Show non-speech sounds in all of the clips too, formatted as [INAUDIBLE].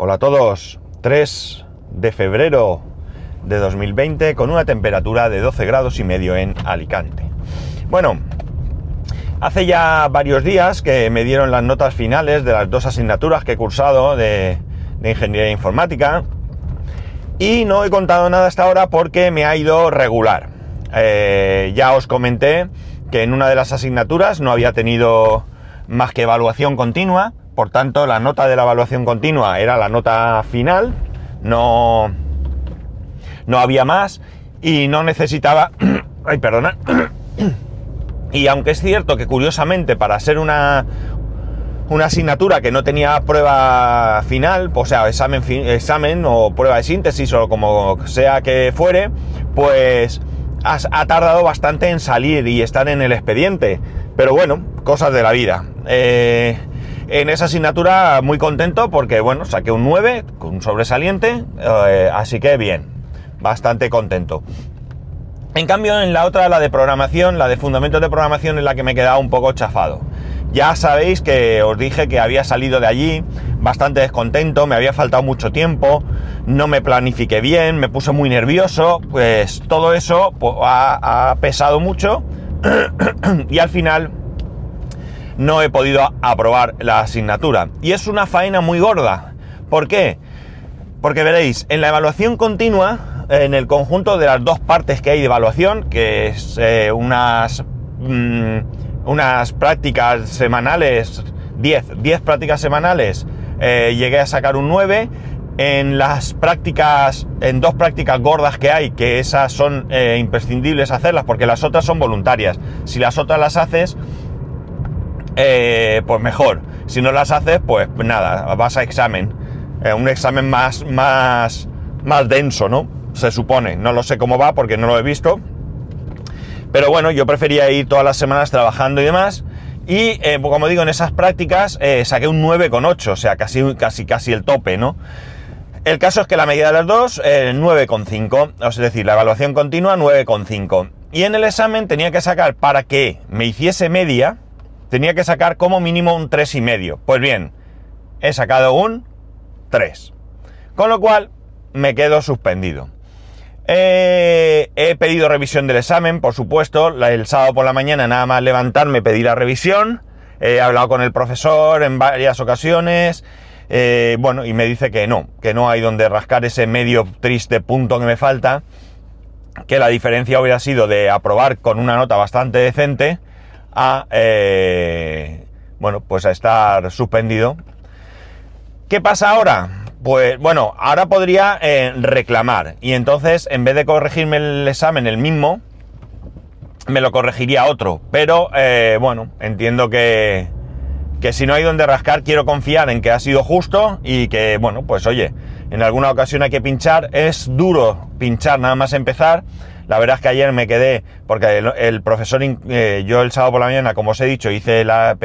Hola a todos. 3 de febrero de 2020 con una temperatura de 12 grados y medio en Alicante. Bueno, hace ya varios días que me dieron las notas finales de las dos asignaturas que he cursado de, Ingeniería Informática y no he contado nada hasta ahora porque me ha ido regular. Eh, ya os comenté que en una de las asignaturas no había tenido más que evaluación continua, por tanto la nota de la evaluación continua era la nota final, no, no había más y no necesitaba... [CLEARS THROAT] ay, perdona. [CLEARS THROAT] y aunque es cierto que curiosamente para ser una, una asignatura que no tenía prueba final, o sea, examen, examen o prueba de síntesis o como sea que fuere, pues ha tardado bastante en salir y estar en el expediente. Pero bueno, cosas de la vida. Eh, en esa asignatura muy contento porque, bueno, saqué un 9 con un sobresaliente, eh, así que bien, bastante contento. En cambio, en la otra, la de programación, la de fundamentos de programación, es la que me he quedado un poco chafado. Ya sabéis que os dije que había salido de allí bastante descontento, me había faltado mucho tiempo, no me planifiqué bien, me puse muy nervioso, pues todo eso ha, pesado mucho [CLEARS THROAT] y al final no he podido aprobar la asignatura. Y es una faena muy gorda. ¿Por qué? Porque veréis, en la evaluación continua, en el conjunto de las dos partes que hay de evaluación, que es eh, unas... Mm, unas prácticas semanales, 10, 10 prácticas semanales, eh, llegué a sacar un 9. En las prácticas, en dos prácticas gordas que hay, que esas son eh, imprescindibles hacerlas porque las otras son voluntarias. Si las otras las haces, eh, pues mejor. Si no las haces, pues nada, vas a examen. un examen más, más, más denso, ¿no? Se supone. No lo sé cómo va porque no lo he visto pero bueno, yo prefería ir todas las semanas trabajando y demás. Y eh, pues como digo, en esas prácticas eh, saqué un 9,8, o sea, casi, casi, casi el tope, ¿no? El caso es que la medida de las dos, eh, 9,5, es decir, la evaluación continua 9,5. Y en el examen tenía que sacar, para que me hiciese media, tenía que sacar como mínimo un 3,5. Pues bien, he sacado un 3. Con lo cual, me quedo suspendido. Eh, he pedido revisión del examen, por supuesto. El sábado por la mañana, nada más levantarme, pedí la revisión. He hablado con el profesor en varias ocasiones. Eh, bueno, y me dice que no, que no hay donde rascar ese medio triste punto que me falta. Que la diferencia hubiera sido de aprobar con una nota bastante decente eh, bueno, pues a estar suspendido. ¿Qué pasa ahora? Pues bueno, ahora podría eh, reclamar y entonces en vez de corregirme el examen el mismo, me lo corregiría otro. Pero eh, bueno, entiendo que, que si no hay donde rascar, quiero confiar en que ha sido justo y que bueno, pues oye, en alguna ocasión hay que pinchar. Es duro pinchar nada más empezar la verdad es que ayer me quedé, porque el, profesor, eh, yo el sábado por la mañana, como os he dicho, hice la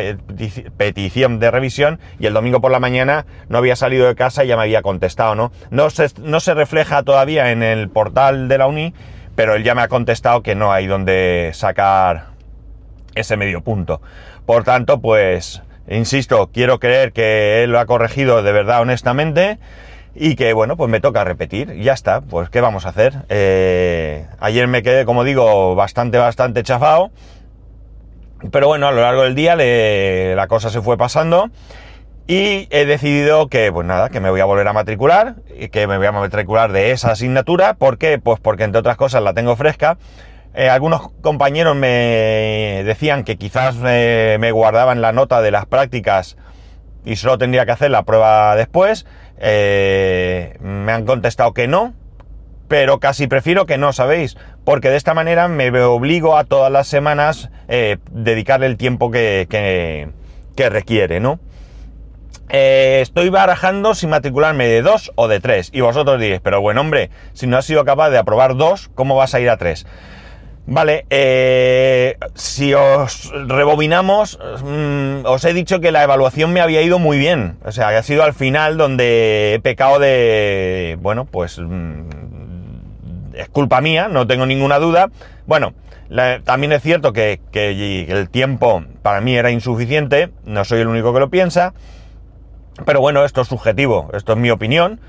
petición de revisión y el domingo por la mañana no había salido de casa y ya me había contestado, ¿no? No se, no se refleja todavía en el portal de la uni, pero él ya me ha contestado que no hay donde sacar ese medio punto. Por tanto, pues, insisto, quiero creer que él lo ha corregido de verdad honestamente y que bueno, pues me toca repetir, ya está, pues ¿qué vamos a hacer? Eh, ayer me quedé, como digo, bastante, bastante chafado, pero bueno, a lo largo del día la cosa se fue pasando y he decidido que, pues nada, que me voy a volver a matricular, y que me voy a matricular de esa asignatura, ¿por qué? Pues porque entre otras cosas la tengo fresca. Eh, algunos compañeros me decían que quizás eh, me guardaban la nota de las prácticas y solo tendría que hacer la prueba después. Eh, me han contestado que no, pero casi prefiero que no, ¿sabéis? Porque de esta manera me obligo a todas las semanas eh, dedicarle el tiempo que, requiere, ¿no? Eh, estoy barajando si matricularme de dos o de tres. Y vosotros diréis, pero bueno, hombre, si no has sido capaz de aprobar dos, ¿cómo vas a ir a tres? Vale, eh, si os rebobinamos, mm, os he dicho que la evaluación me había ido muy bien. O sea, ha sido al final donde he pecado de... Bueno, pues... Mm, es culpa mía, no tengo ninguna duda. Bueno, también es cierto que, que el tiempo para mí era insuficiente, no soy el único que lo piensa. Pero bueno, esto es subjetivo, esto es mi opinión.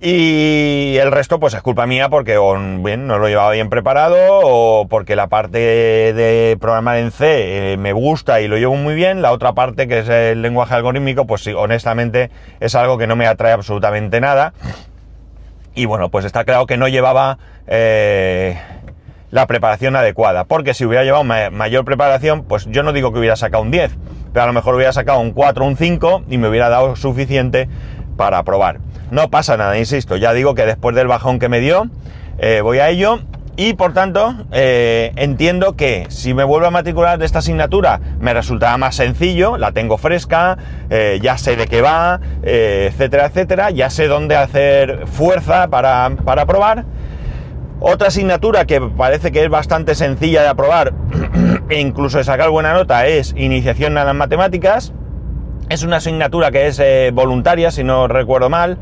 Y el resto, pues es culpa mía porque no lo llevaba bien preparado o porque la parte de programar en C eh, me gusta y lo llevo muy bien. La otra parte, que es el lenguaje algorítmico, pues sí, honestamente es algo que no me atrae absolutamente nada. Y bueno, pues está claro que no llevaba eh, la preparación adecuada. Porque si hubiera llevado mayor preparación, pues yo no digo que hubiera sacado un 10, pero a lo mejor hubiera sacado un 4 o un 5 y me hubiera dado suficiente para probar. No pasa nada, insisto, ya digo que después del bajón que me dio, eh, voy a ello y por tanto eh, entiendo que si me vuelvo a matricular de esta asignatura me resultará más sencillo, la tengo fresca, eh, ya sé de qué va, etcétera, etcétera, ya sé dónde hacer fuerza para, para probar. Otra asignatura que parece que es bastante sencilla de aprobar [CLEARS THROAT] e incluso de sacar buena nota es iniciación a las matemáticas. Es una asignatura que es eh, voluntaria, si no recuerdo mal,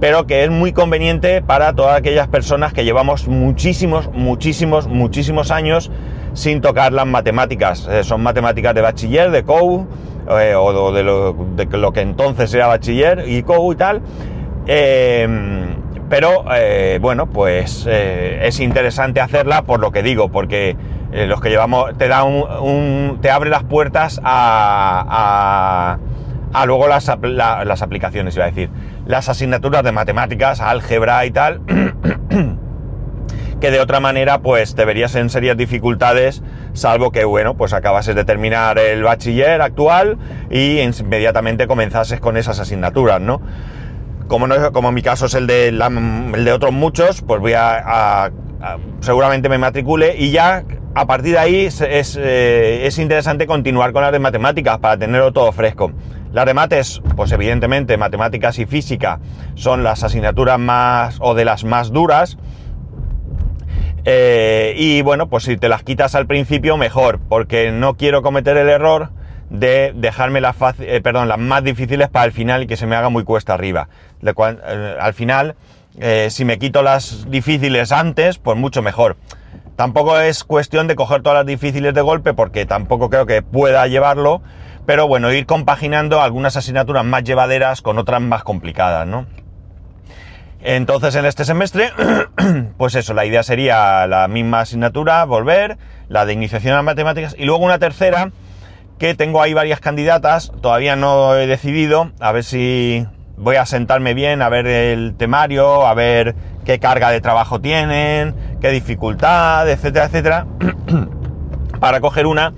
pero que es muy conveniente para todas aquellas personas que llevamos muchísimos, muchísimos, muchísimos años sin tocar las matemáticas. Eh, son matemáticas de bachiller, de COU, eh, o de lo, que entonces era bachiller y COU y tal. pero bueno, pues es interesante hacerla por lo que digo, porque los que llevamos te da un, te abre las puertas a Ah, luego las, las aplicaciones, iba a decir. Las asignaturas de matemáticas, álgebra y tal, [CLEARS THROAT] que de otra manera pues te verías en serias dificultades, salvo que, bueno, pues acabases de terminar el bachiller actual y inmediatamente comenzases con esas asignaturas, ¿no? Como, no, como mi caso es el de, el de otros muchos, pues voy a, seguramente me matricule y ya a partir de ahí es, es, eh, es interesante continuar con las de matemáticas para tenerlo todo fresco. Las de mates, pues evidentemente matemáticas y física son las asignaturas más o de las más duras. Eh, y bueno, pues si te las quitas al principio, mejor, porque no quiero cometer el error de dejarme las, eh, perdón, las más difíciles para el final y que se me haga muy cuesta arriba. Eh, al final, si me quito las difíciles antes, pues mucho mejor. Tampoco es cuestión de coger todas las difíciles de golpe, porque tampoco creo que pueda llevarlo, pero bueno, ir compaginando algunas asignaturas más llevaderas con otras más complicadas, ¿no? Entonces en este semestre, [CLEARS THROAT] pues eso, la idea sería la misma asignatura, volver, la de iniciación a matemáticas y luego una tercera que tengo ahí varias candidatas, todavía no he decidido, a ver si voy a sentarme bien, a ver el temario, a ver qué carga de trabajo tienen, qué dificultad, etcétera, etcétera, [CLEARS THROAT] para coger una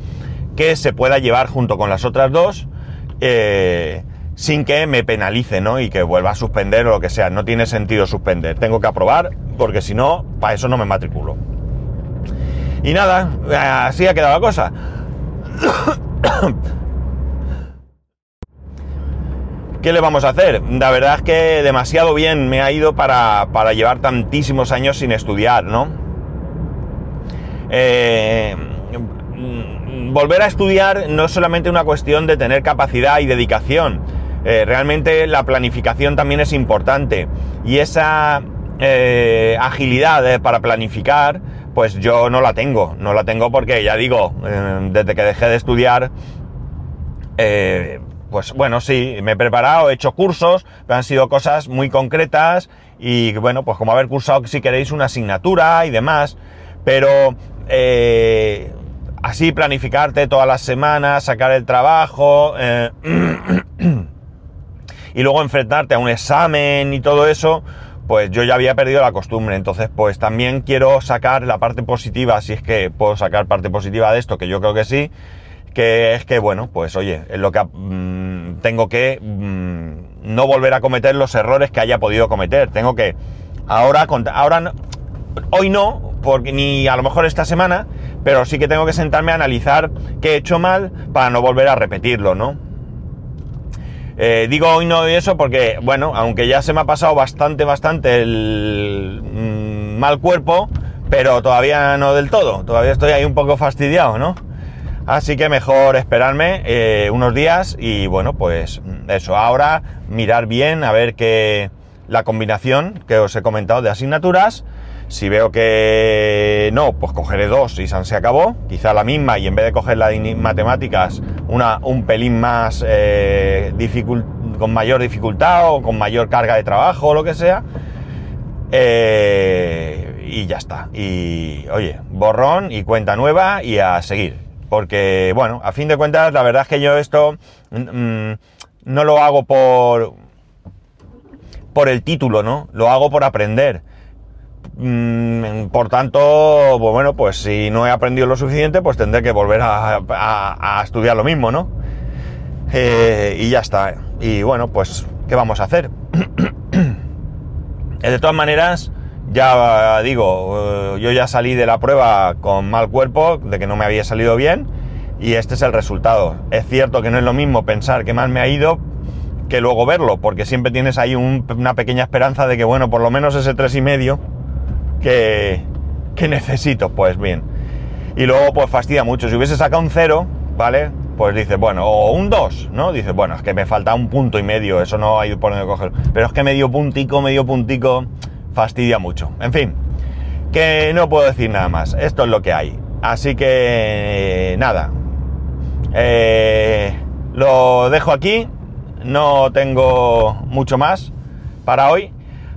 que se pueda llevar junto con las otras dos eh, sin que me penalice, ¿no? Y que vuelva a suspender o lo que sea. No tiene sentido suspender. Tengo que aprobar porque si no, para eso no me matriculo. Y nada, así ha quedado la cosa. [COUGHS] ¿Qué le vamos a hacer? La verdad es que demasiado bien me ha ido para, para llevar tantísimos años sin estudiar, ¿no? Eh, volver a estudiar no es solamente una cuestión de tener capacidad y dedicación. Eh, realmente la planificación también es importante. Y esa eh, agilidad eh, para planificar, pues yo no la tengo. No la tengo porque, ya digo, desde que dejé de estudiar, pues bueno, sí, me he preparado, he hecho cursos, pero han sido cosas muy concretas y bueno, pues como haber cursado, si queréis, una asignatura y demás. Pero así planificarte todas las semanas, sacar el trabajo eh, [CLEARS THROAT] y luego enfrentarte a un examen y todo eso, pues yo ya había perdido la costumbre. Entonces, pues también quiero sacar la parte positiva, si es que puedo sacar parte positiva de esto, que yo creo que sí, que es que, bueno, pues oye, es lo que mm, tengo que mm, no volver a cometer los errores que haya podido cometer. Tengo que, ahora, ahora, hoy no, porque ni a lo mejor esta semana, pero sí que tengo que sentarme a analizar qué he hecho mal para no volver a repetirlo, ¿no? Eh, digo hoy no y eso porque, bueno, aunque ya se me ha pasado bastante, bastante el mm, mal cuerpo, pero todavía no del todo, todavía estoy ahí un poco fastidiado, ¿no? Así que mejor esperarme eh, unos días y bueno, pues eso, ahora mirar bien a ver qué la combinación que os he comentado de asignaturas si veo que no, pues cogeré dos y se acabó. Quizá la misma y en vez de coger la de matemáticas, una un pelín más eh, con mayor dificultad o con mayor carga de trabajo o lo que sea. Eh, y ya está. Y oye, borrón y cuenta nueva y a seguir. Porque, bueno, a fin de cuentas, la verdad es que yo esto mm, no lo hago por, por el título, ¿no? Lo hago por aprender. Mm, por tanto, pues bueno, pues si no he aprendido lo suficiente, pues tendré que volver a, estudiar lo mismo, ¿no? Eh, y ya está. Y bueno, pues, ¿qué vamos a hacer? [CLEARS THROAT] de todas maneras, ya digo, eh, yo ya salí de la prueba con mal cuerpo, de que no me había salido bien, y este es el resultado. Es cierto que no es lo mismo pensar que mal me ha ido que luego verlo, porque siempre tienes ahí una pequeña esperanza de que, bueno, por lo menos ese tres y medio que, necesito, pues bien. Y luego, pues fastidia mucho. Si hubiese sacado un cero, ¿vale? Pues dices, bueno, o un 2, ¿no? Dices, bueno, es que me falta un punto y medio, eso no hay por dónde coger. Pero es que medio puntico, medio puntico, fastidia mucho. En fin, que no puedo decir nada más. Esto es lo que hay. Así que, nada. Eh, lo dejo aquí. No tengo mucho más para hoy.